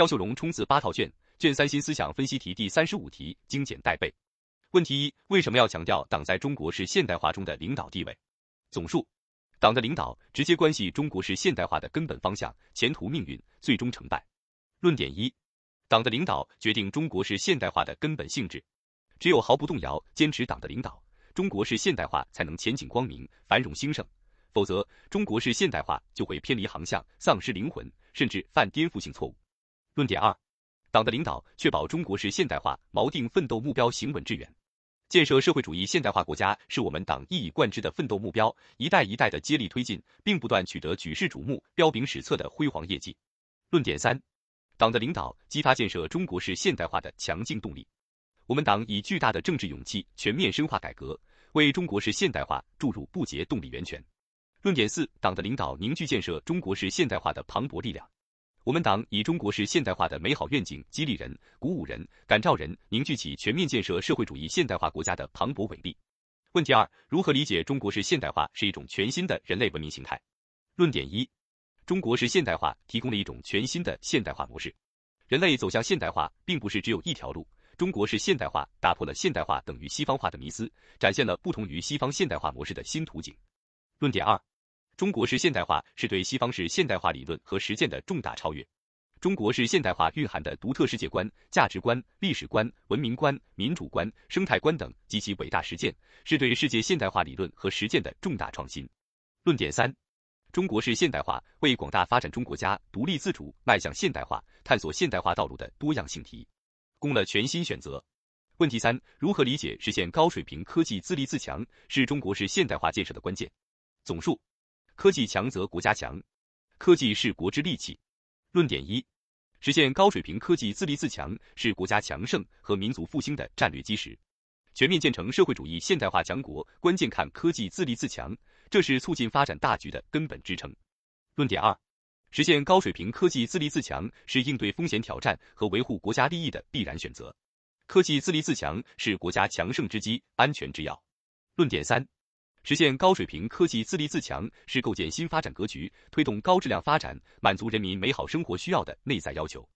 肖秀荣冲刺八套卷，卷三新思想分析题第三十五题精简带背。问题一：为什么要强调党在中国式现代化中的领导地位？总述：党的领导直接关系中国式现代化的根本方向、前途命运、最终成败。论点一：党的领导决定中国式现代化的根本性质。只有毫不动摇坚持党的领导，中国式现代化才能前景光明、繁荣兴盛。否则，中国式现代化就会偏离航向，丧失灵魂，甚至犯颠覆性错误。论点二：党的领导确保中国式现代化锚定奋斗目标行稳致远。建设社会主义现代化国家是我们党一以贯之的奋斗目标，一代一代的接力推进，并不断取得举世瞩目、彪炳史册的辉煌业绩。论点三：党的领导激发建设中国式现代化的强劲动力。我们党以巨大的政治勇气，全面深化改革，为中国式现代化注入不竭动力源泉。论点四：党的领导凝聚建设中国式现代化的磅礴力量。我们党以中国式现代化的美好愿景，激励人、鼓舞人、感召人，凝聚起全面建设社会主义现代化国家的磅礴伟力。问题二：如何理解中国式现代化是一种全新的人类文明形态？论点一：中国式现代化提供了一种全新的现代化模式。人类走向现代化，并不是只有一条路。中国式现代化打破了现代化等于西方化的迷思，展现了不同于西方现代化模式的新图景。论点二：中国式现代化是对西方式现代化理论和实践的重大超越。中国式现代化蕴含的独特世界观、价值观、历史观、文明观、民主观、生态观等及其伟大实践，是对世界现代化理论和实践的重大创新。论点三：中国式现代化为广大发展中国家独立自主迈向现代化、探索现代化道路的多样性提。供了全新选择。问题三：如何理解实现高水平科技自立自强是中国式现代化建设的关键？总数：科技强则国家强，科技是国之利器。论点一：实现高水平科技自立自强是国家强盛和民族复兴的战略基石。全面建成社会主义现代化强国，关键看科技自立自强，这是促进发展大局的根本支撑。论点二。实现高水平科技自立自强是应对风险挑战和维护国家利益的必然选择。科技自立自强是国家强盛之基、安全之要。论点三：实现高水平科技自立自强是构建新发展格局、推动高质量发展、满足人民美好生活需要的内在要求。